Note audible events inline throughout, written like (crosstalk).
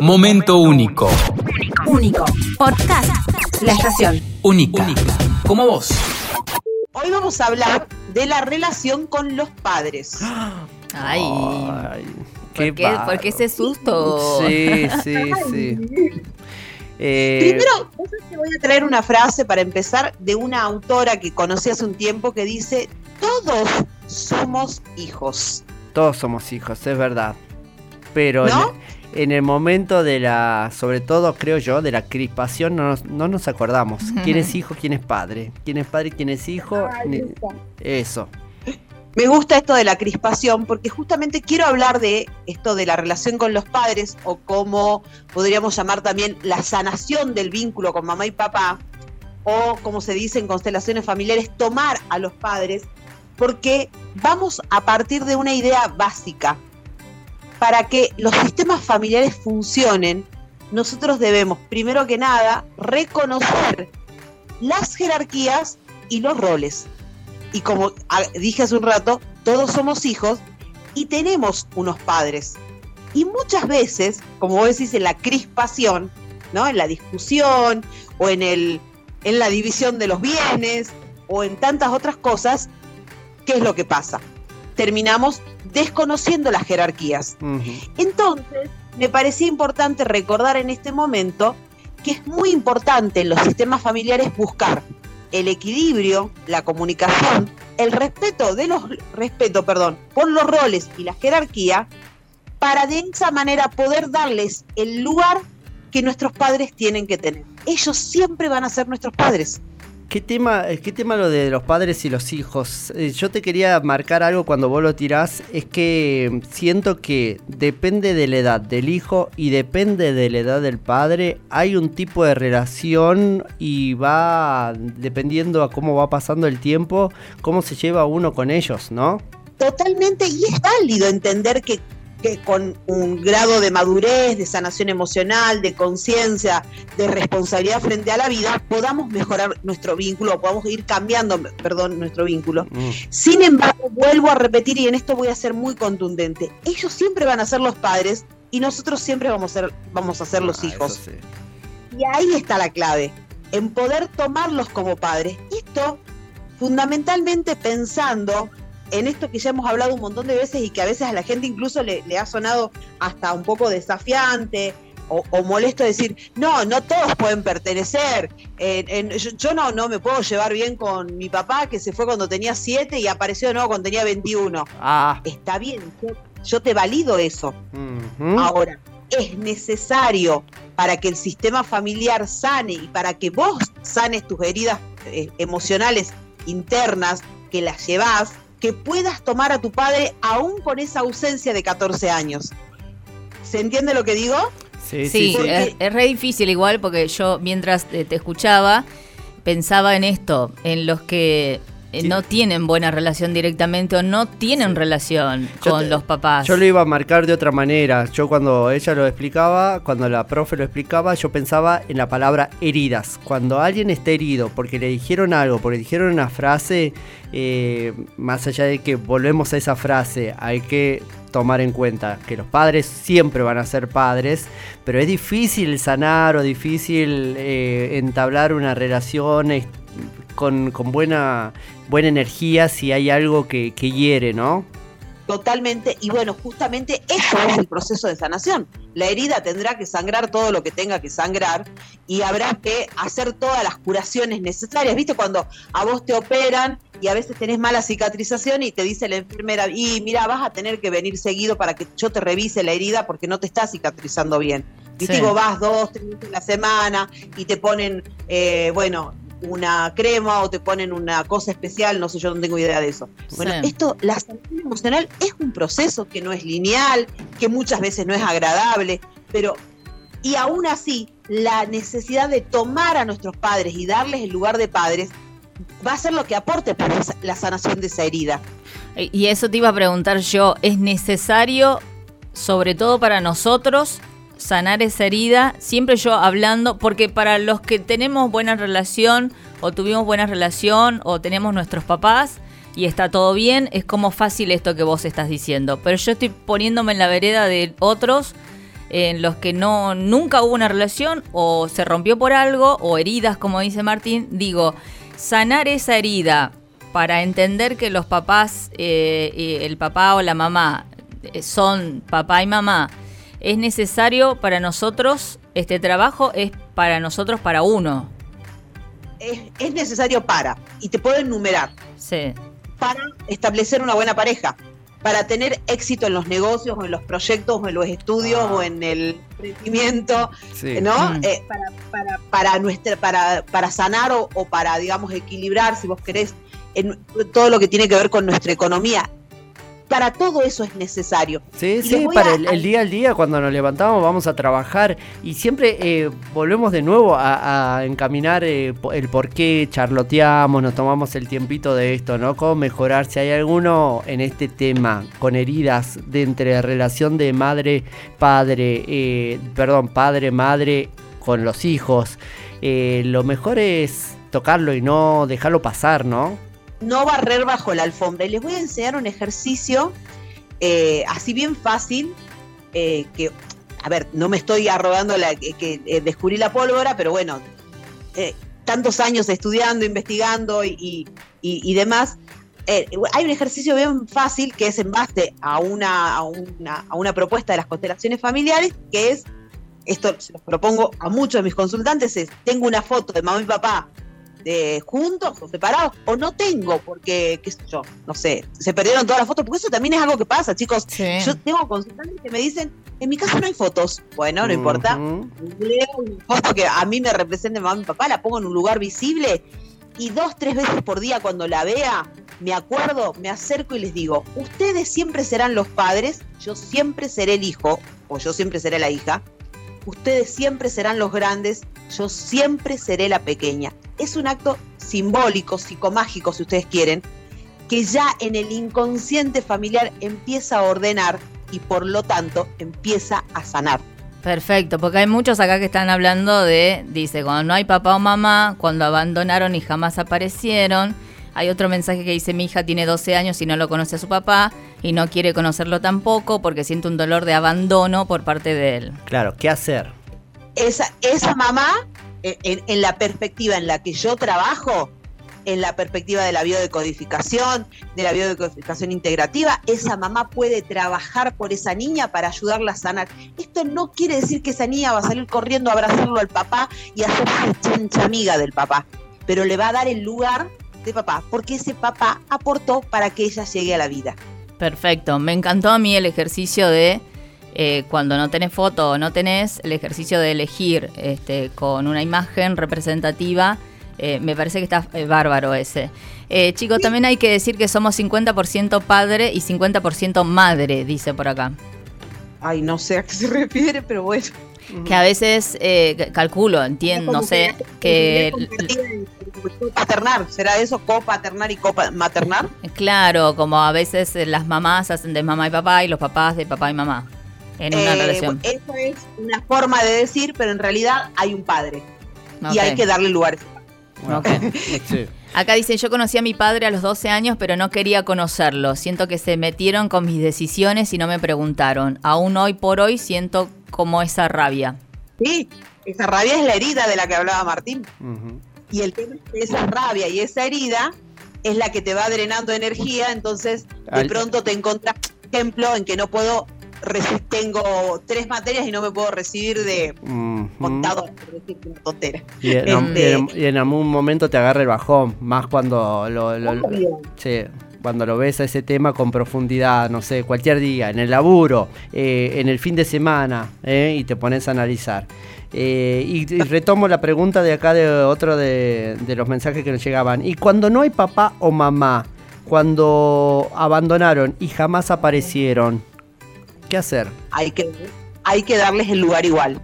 Momento único. Único. Podcast. La estación. Única. Como vos. Hoy vamos a hablar de la relación con los padres. Ay, Ay, ¿por, qué, por qué ese susto? Sí, sí, sí. Eh, Primero, que voy a traer una frase para empezar de una autora que conocí hace un tiempo que dice, todos somos hijos. todos somos hijos, es verdad. Pero ¿No? en, en el momento de la, sobre todo creo yo, de la crispación, no nos, no nos acordamos. ¿Quién es hijo, quién es padre? ¿Quién es padre, quién es hijo? Eso. Me gusta esto de la crispación porque justamente quiero hablar de esto de la relación con los padres o como podríamos llamar también la sanación del vínculo con mamá y papá o como se dice en constelaciones familiares, tomar a los padres porque vamos a partir de una idea básica. Para que los sistemas familiares funcionen, nosotros debemos, primero que nada, reconocer las jerarquías y los roles y como dije hace un rato, todos somos hijos y tenemos unos padres. Y muchas veces, como vos decís, en la crispación, ¿no? En la discusión o en, el, en la división de los bienes o en tantas otras cosas, ¿qué es lo que pasa? Terminamos desconociendo las jerarquías. Entonces, me parecía importante recordar en este momento que es muy importante en los sistemas familiares buscar el equilibrio, la comunicación, el respeto de los respeto, perdón, por los roles y la jerarquía para de esa manera poder darles el lugar que nuestros padres tienen que tener. Ellos siempre van a ser nuestros padres. ¿Qué tema, eh, ¿Qué tema lo de los padres y los hijos? Eh, yo te quería marcar algo cuando vos lo tirás, es que mm, siento que depende de la edad del hijo y depende de la edad del padre, hay un tipo de relación y va dependiendo a cómo va pasando el tiempo, cómo se lleva uno con ellos, ¿no? Totalmente, y es válido entender que, que con un grado de madurez, de sanación emocional, de conciencia, de responsabilidad frente a la vida, podamos mejorar nuestro vínculo, podamos ir cambiando, perdón, nuestro vínculo. Mm. Sin embargo, vuelvo a repetir, y en esto voy a ser muy contundente, ellos siempre van a ser los padres y nosotros siempre vamos a ser, vamos a ser los Ah, hijos. sí. Y ahí está la clave, en poder tomarlos como padres. Esto fundamentalmente pensando en esto que ya hemos hablado un montón de veces y que a veces a la gente incluso le, le ha sonado hasta un poco desafiante o, o molesto decir, no, no todos pueden pertenecer. Eh, en- yo yo no, no me puedo llevar bien con mi papá que se fue cuando tenía 7 y apareció de nuevo cuando tenía 21. Ah. Está bien, yo, yo te valido eso. Ahora, es necesario para que el sistema familiar sane y para que vos sanes tus heridas eh, emocionales internas que las llevas, que puedas tomar a tu padre aún con esa ausencia de 14 años. ¿Se entiende lo que digo? Sí, Sí, sí, sí. es, es re difícil igual porque yo mientras eh, te escuchaba pensaba en esto, en los que eh, Sí. no tienen buena relación directamente o no tienen relación Yo con te- los papás. Yo lo iba a marcar de otra manera. Yo cuando ella lo explicaba, cuando la profe lo explicaba, yo pensaba en la palabra heridas. Cuando alguien está herido porque le dijeron algo, porque le dijeron una frase, eh, más allá de que volvemos a esa frase, hay que tomar en cuenta que los padres siempre van a ser padres, pero es difícil sanar o difícil eh, entablar una relación con, con buena, buena energía si hay algo que, que hiere, ¿no? Totalmente. Y bueno, justamente eso es el proceso de sanación. La herida tendrá que sangrar todo lo que tenga que sangrar y habrá que hacer todas las curaciones necesarias. ¿Viste? Cuando a vos te operan y a veces tenés mala cicatrización y te dice la enfermera, y mira, vas a tener que venir seguido para que yo te revise la herida porque no te está cicatrizando bien. ¿Viste? Sí. Vos vas dos, tres veces a la semana y te ponen, eh, bueno, una crema o te ponen una cosa especial, no sé, yo no tengo idea de eso. Bueno, Sí. esto, la sanación emocional es un proceso que no es lineal, que muchas veces no es agradable, pero y aún así la necesidad de tomar a nuestros padres y darles el lugar de padres va a ser lo que aporte para la sanación de esa herida. Eh, Y eso te iba a preguntar yo, ¿es necesario, sobre todo para nosotros, sanar esa herida? Siempre yo hablando, porque para los que tenemos buena relación, o tuvimos buena relación, o tenemos nuestros papás, y está todo bien, es como fácil esto que vos estás diciendo. Pero yo estoy poniéndome en la vereda de otros en los que no nunca hubo una relación o se rompió por algo o heridas, como dice Martín, digo, sanar esa herida para entender que los papás, eh, el papá o la mamá eh, son papá y mamá, es necesario para nosotros, este trabajo es para nosotros, para uno. Es, es necesario para, y te puedo enumerar, Sí. para establecer una buena pareja, para tener éxito en los negocios o en los proyectos o en los estudios Ah. o en el emprendimiento, Sí. ¿no? Mm. Eh, para, para, para, nuestra, para, para sanar o, o para, digamos, equilibrar, si vos querés, en todo lo que tiene que ver con nuestra economía. Para todo eso es necesario. Sí, Y sí, para a- el, el día al día, cuando nos levantamos, vamos a trabajar y siempre eh, volvemos de nuevo a, a encaminar eh, el por qué charloteamos, nos tomamos el tiempito de esto, ¿no? Cómo mejorar. Si hay alguno en este tema con heridas de entre relación de madre-padre, eh, perdón, padre-madre con los hijos, eh, lo mejor es tocarlo y no dejarlo pasar, ¿no? No barrer bajo la alfombra. Y les voy a enseñar un ejercicio eh, así bien fácil, eh, que, a ver, no me estoy arrogando la, que, eh, descubrí la pólvora, pero bueno, tantos años estudiando, investigando y, y- y- demás. hay un ejercicio bien fácil que es en base a una, a, una, a una propuesta de las constelaciones familiares, que es, esto se los propongo a muchos de mis consultantes, es, tengo una foto de mamá y papá de juntos o separados, o no tengo, porque, qué sé yo, no sé, se perdieron todas las fotos, porque eso también es algo que pasa, chicos. Sí. Yo tengo consultantes que me dicen, en mi casa no hay fotos. Bueno, no importa. Leo una foto que a mí me represente mamá y papá, la pongo en un lugar visible y dos, tres veces por día cuando la vea, me acuerdo, me acerco y les digo, ustedes siempre serán los padres, yo siempre seré el hijo, o yo siempre seré la hija, ustedes siempre serán los grandes, yo siempre seré la pequeña. Es un acto simbólico, psicomágico, si ustedes quieren, que ya en el inconsciente familiar empieza a ordenar y por lo tanto empieza a sanar. Perfecto, porque hay muchos acá que están hablando de, dice, cuando no hay papá o mamá, cuando abandonaron y jamás aparecieron. Hay otro mensaje que dice, mi hija tiene 12 años y no lo conoce a su papá y no quiere conocerlo tampoco porque siente un dolor de abandono por parte de él. Claro, ¿qué hacer? esa, esa mamá, en- en la perspectiva en la que yo trabajo, en la perspectiva de la biodecodificación, de la biodecodificación integrativa, esa mamá puede trabajar por esa niña para ayudarla a sanar. Esto no quiere decir que esa niña va a salir corriendo a abrazarlo al papá y a hacerse chancha amiga del papá, pero le va a dar el lugar de papá, porque ese papá aportó para que ella llegue a la vida. Perfecto, me encantó a mí el ejercicio de eh, cuando no tenés foto o no tenés, el ejercicio de elegir este, con una imagen representativa. eh, me parece que está eh, bárbaro ese. Eh, chicos, también hay que decir que somos 50% padre y 50% madre, dice por acá. Ay, no sé a qué se refiere, pero bueno. Que a veces calculo, entiendo, no sé, que Paternar, ¿será eso? Copaternar y comaternar. claro, como a veces las mamás hacen de mamá y papá y los papás de papá y mamá en una Eh, relación. Eso es una forma de decir, pero en realidad hay un padre y hay que darle lugar. ok. (laughs) Sí. Acá dicen, yo conocí a mi padre a los 12 años, pero no quería conocerlo. Siento que se metieron con mis decisiones y no me preguntaron. Aún hoy por hoy siento como esa rabia. Sí, esa rabia es la herida de la que hablaba Martín. Y el tema es que esa rabia y esa herida es la que te va drenando energía, entonces de Al- pronto te encontrás, por ejemplo, en que no puedo, tengo tres materias y no me puedo recibir de contador, por decirte una tontera. Y en, Este- y en- algún momento te agarra el bajón, más cuando lo, lo- Obvio. sí, cuando lo ves a ese tema con profundidad, no sé, cualquier día, en el laburo, eh, en el fin de semana, eh, y te pones a analizar. Eh, y, y retomo la pregunta de acá de otro de, de los mensajes que nos llegaban. Y cuando no hay papá o mamá, cuando abandonaron y jamás aparecieron, ¿qué hacer? hay que, hay que darles el lugar igual.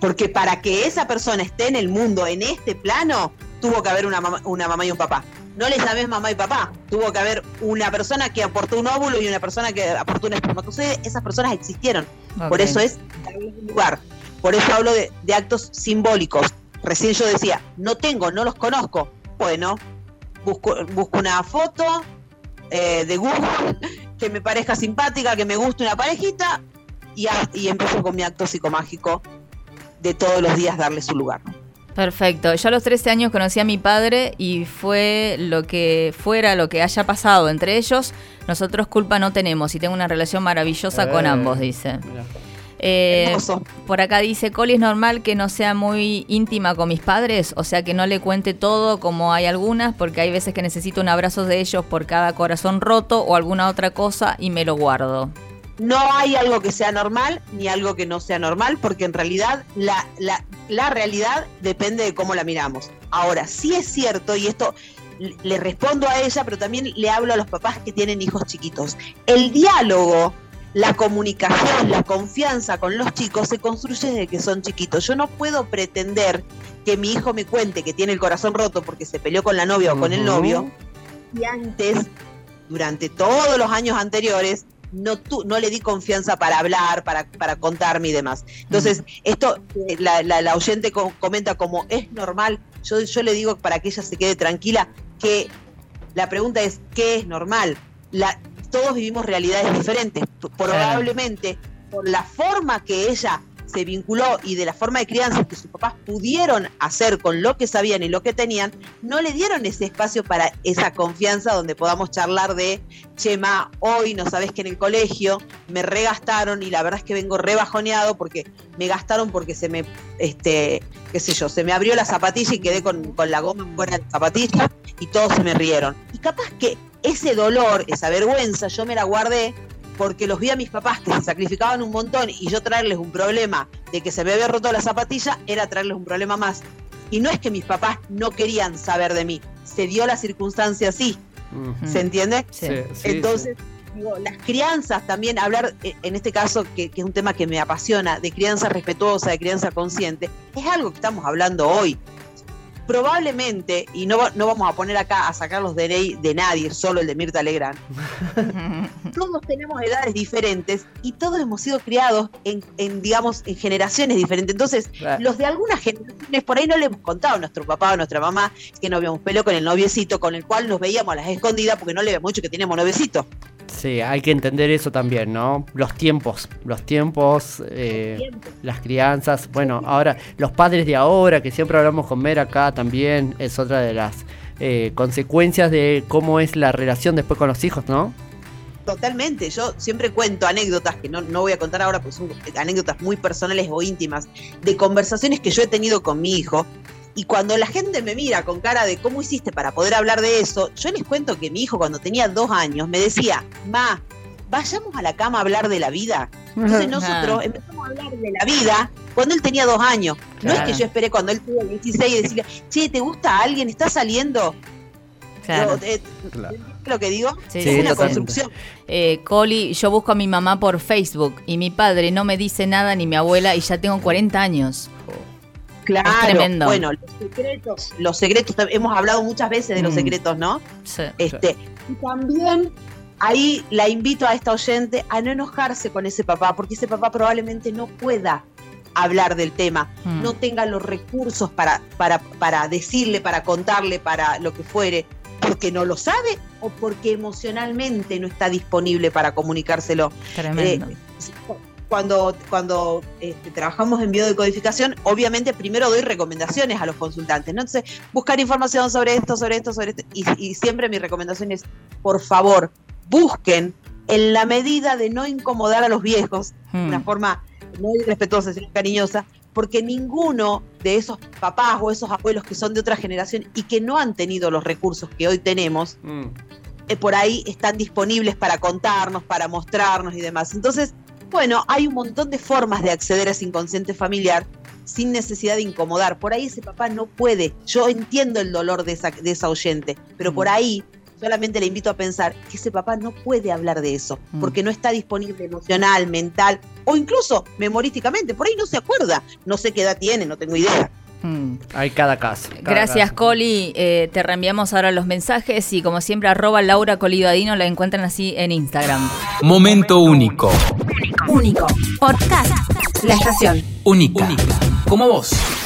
Porque para que esa persona esté en el mundo, en este plano, tuvo que haber una mamá, una mamá y un papá. No les llames mamá y papá. Tuvo que haber una persona que aportó un óvulo y una persona que aportó un espermatozoide. Esas personas existieron. Por eso es darles un lugar. Por eso hablo de, de actos simbólicos. Recién yo decía, no tengo, no los conozco. Bueno, busco, busco una foto eh, de Google que me parezca simpática, que me guste una parejita, y, a- y empiezo con mi acto psicomágico de todos los días darle su lugar. Perfecto. Yo a los 13 años conocí a mi padre y fue lo que fuera, lo que haya pasado entre ellos. Nosotros culpa no tenemos y tengo una relación maravillosa con Eh, ambos, dice. Eh, por acá dice, Coli, es normal que no sea muy íntima con mis padres, o sea que no le cuente todo como hay algunas, porque hay veces que necesito un abrazo de ellos por cada corazón roto o alguna otra cosa y me lo guardo. No hay algo que sea normal ni algo que no sea normal, porque en realidad la, la, la realidad depende de cómo la miramos. Ahora, sí es cierto, y esto le respondo a ella, pero también le hablo a los papás que tienen hijos chiquitos. El diálogo, la comunicación, la confianza con los chicos se construye desde que son chiquitos. Yo no puedo pretender que mi hijo me cuente que tiene el corazón roto porque se peleó con la novia o con el novio, y antes, durante todos los años anteriores, no, tu- no le di confianza para hablar, para, para contarme y demás. Entonces, esto, eh, la, la- la oyente co- comenta como es normal, yo, yo le digo para que ella se quede tranquila, que la pregunta es, ¿qué es normal? La, todos vivimos realidades diferentes. Probablemente, por la forma que ella se vinculó y de la forma de crianza que sus papás pudieron hacer con lo que sabían y lo que tenían, no le dieron ese espacio para esa confianza donde podamos charlar de, Chema, hoy no sabes que en el colegio me regastaron y la verdad es que vengo rebajoneado porque me gastaron porque se me, este, qué sé yo, se me abrió la zapatilla y quedé con, con la goma fuera de la zapatilla y todos se me rieron. Y capaz que ese dolor, esa vergüenza, yo me la guardé porque los vi a mis papás que se sacrificaban un montón y yo traerles un problema de que se me había roto la zapatilla era traerles un problema más. Y no es que mis papás no querían saber de mí, se dio la circunstancia así. ¿se entiende? Sí. Sí, sí, Entonces, digo, las crianzas también, hablar eh, en este caso, que, que es un tema que me apasiona, de crianza respetuosa, de crianza consciente, es algo que estamos hablando hoy. Probablemente, y no, no vamos a poner acá a sacar los DNI de nadie, solo el de Mirta Legrand, (laughs) todos tenemos edades diferentes y todos hemos sido criados en, en, digamos, en generaciones diferentes. Entonces, los de algunas generaciones por ahí no le hemos contado a nuestro papá o a nuestra mamá que nos habíamos peleado con el noviecito con el cual nos veíamos a las escondidas porque no le habíamos dicho que teníamos noviecito. Sí, hay que entender eso también, ¿no? Los tiempos, los tiempos, eh, las crianzas. Bueno, ahora, los padres de ahora, que siempre hablamos con Mer acá también, es otra de las eh, consecuencias de cómo es la relación después con los hijos, ¿no? Totalmente, yo siempre cuento anécdotas que no, no voy a contar ahora porque son anécdotas muy personales o íntimas de conversaciones que yo he tenido con mi hijo. Y cuando la gente me mira con cara de cómo hiciste para poder hablar de eso, yo les cuento que mi hijo cuando tenía dos años me decía, ma, vayamos a la cama a hablar de la vida. Entonces (laughs) nosotros empezamos a hablar de la vida cuando él tenía dos años. No es que yo esperé cuando él tuvo 16 y decirle, che, ¿te gusta alguien? ¿Está saliendo? Claro. Yo, eh, Claro. ¿entendés lo que digo? Sí, es sí, una construcción. Eh, Coli, yo busco a mi mamá por Facebook y mi padre no me dice nada ni mi abuela y ya tengo 40 años. Claro, tremendo. bueno, los secretos, los secretos, hemos hablado muchas veces de los Mm. secretos, ¿no? Sí. Este, y también ahí la invito a esta oyente a no enojarse con ese papá, porque ese papá probablemente no pueda hablar del tema, Mm. no tenga los recursos para, para, para decirle, para contarle, para lo que fuere, porque no lo sabe o porque emocionalmente no está disponible para comunicárselo. Tremendo. Eh, cuando, cuando este, trabajamos en biodecodificación, obviamente primero doy recomendaciones a los consultantes, ¿no? Entonces, buscar información sobre esto, sobre esto, sobre esto. Y, y siempre mi recomendación es, por favor, busquen en la medida de no incomodar a los viejos, de una forma no irrespetuosa, sino cariñosa, porque ninguno de esos papás o esos abuelos que son de otra generación y que no han tenido los recursos que hoy tenemos, Mm. eh, por ahí están disponibles para contarnos, para mostrarnos y demás. Entonces, bueno, hay un montón de formas de acceder a ese inconsciente familiar sin necesidad de incomodar. Por ahí ese papá no puede. Yo entiendo el dolor de esa, de esa oyente, pero por Mm. ahí solamente le invito a pensar que ese papá no puede hablar de eso, Mm. porque no está disponible emocional, mental o incluso memorísticamente. Por ahí no se acuerda. No sé qué edad tiene, no tengo idea. Mm. Hay cada caso. cada Gracias, caso. Coli. Eh, te reenviamos ahora los mensajes y como siempre, arroba Laura Colidadino, la encuentran así en Instagram. Momento único. Único. Podcast. La estación. Única. Como vos.